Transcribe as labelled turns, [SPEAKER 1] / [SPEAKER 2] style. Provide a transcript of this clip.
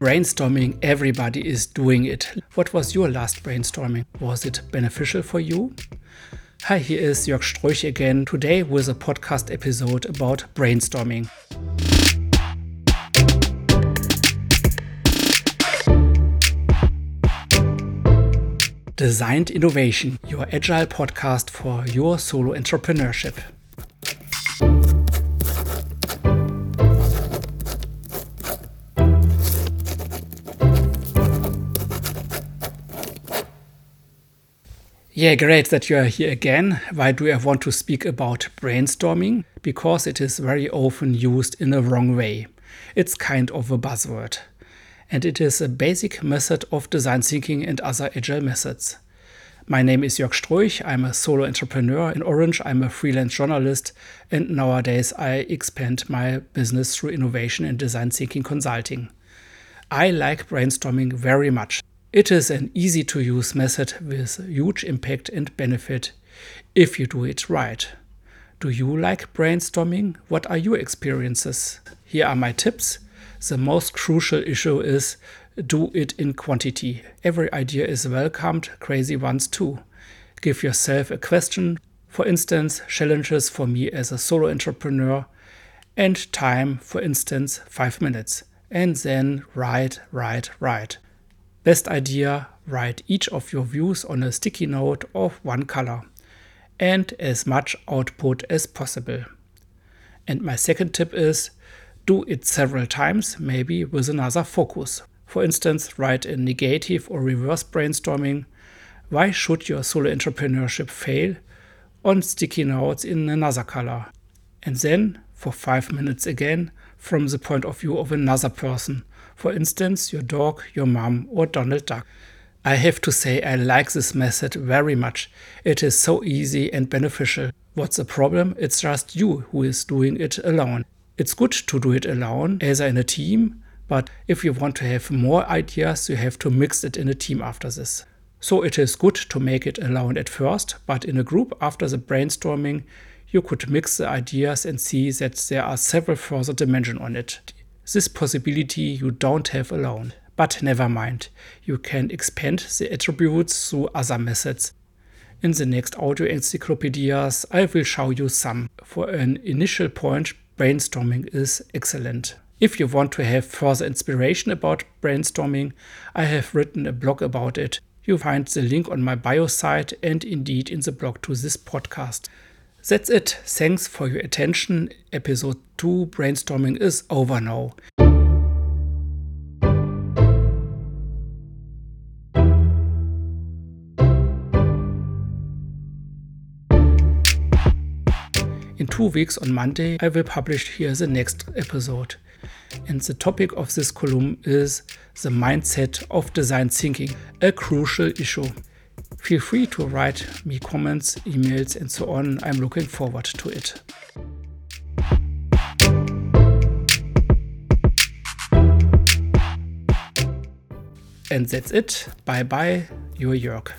[SPEAKER 1] Brainstorming, everybody is doing it. What was your last brainstorming? Was it beneficial for you? Hi, here is Jörg Streuch again, today with a podcast episode about brainstorming. Designed Innovation, your agile podcast for your solo entrepreneurship. Yeah, great that you are here again. Why do I want to speak about brainstorming? Because it is very often used in a wrong way. It's kind of a buzzword. And it is a basic method of design thinking and other agile methods. My name is Jörg Streuch. I'm a solo entrepreneur in Orange. I'm a freelance journalist. And nowadays I expand my business through innovation and design thinking consulting. I like brainstorming very much. It is an easy to use method with huge impact and benefit if you do it right. Do you like brainstorming? What are your experiences? Here are my tips. The most crucial issue is do it in quantity. Every idea is welcomed, crazy ones too. Give yourself a question, for instance, challenges for me as a solo entrepreneur, and time, for instance, five minutes. And then write, write, write. Best idea, write each of your views on a sticky note of one color and as much output as possible. And my second tip is do it several times, maybe with another focus. For instance, write a negative or reverse brainstorming. Why should your solo entrepreneurship fail? On sticky notes in another color. And then, for five minutes again, from the point of view of another person for instance, your dog, your mom, or Donald Duck. I have to say, I like this method very much. It is so easy and beneficial. What's the problem? It's just you who is doing it alone. It's good to do it alone, as in a team, but if you want to have more ideas, you have to mix it in a team after this. So it is good to make it alone at first, but in a group after the brainstorming, you could mix the ideas and see that there are several further dimensions on it. This possibility you don't have alone. But never mind, you can expand the attributes through other methods. In the next audio encyclopedias, I will show you some. For an initial point, brainstorming is excellent. If you want to have further inspiration about brainstorming, I have written a blog about it. You find the link on my bio site and indeed in the blog to this podcast. That's it. Thanks for your attention. Episode 2 brainstorming is over now. In two weeks on Monday, I will publish here the next episode. And the topic of this column is the mindset of design thinking, a crucial issue. Feel free to write me comments, emails, and so on. I'm looking forward to it. And that's it. Bye bye, your Jörg.